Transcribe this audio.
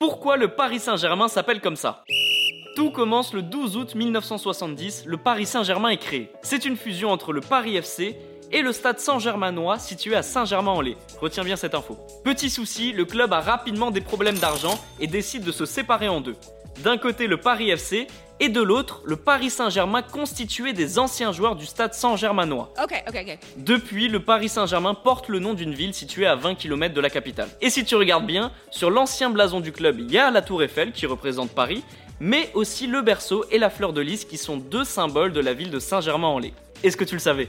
Pourquoi le Paris Saint-Germain s'appelle comme ça? Tout commence le 12 août 1970, le Paris Saint-Germain est créé. C'est une fusion entre le Paris FC et le stade Saint-Germainois situé à Saint-Germain-en-Laye. Retiens bien cette info. Petit souci, le club a rapidement des problèmes d'argent et décide de se séparer en deux. D'un côté le Paris FC et de l'autre le Paris Saint-Germain constitué des anciens joueurs du stade Saint-Germainois. Ok, ok, ok. Depuis, le Paris Saint-Germain porte le nom d'une ville située à 20 km de la capitale. Et si tu regardes bien, sur l'ancien blason du club, il y a la tour Eiffel qui représente Paris, mais aussi le berceau et la fleur de lys qui sont deux symboles de la ville de Saint-Germain-en-Laye. Est-ce que tu le savais?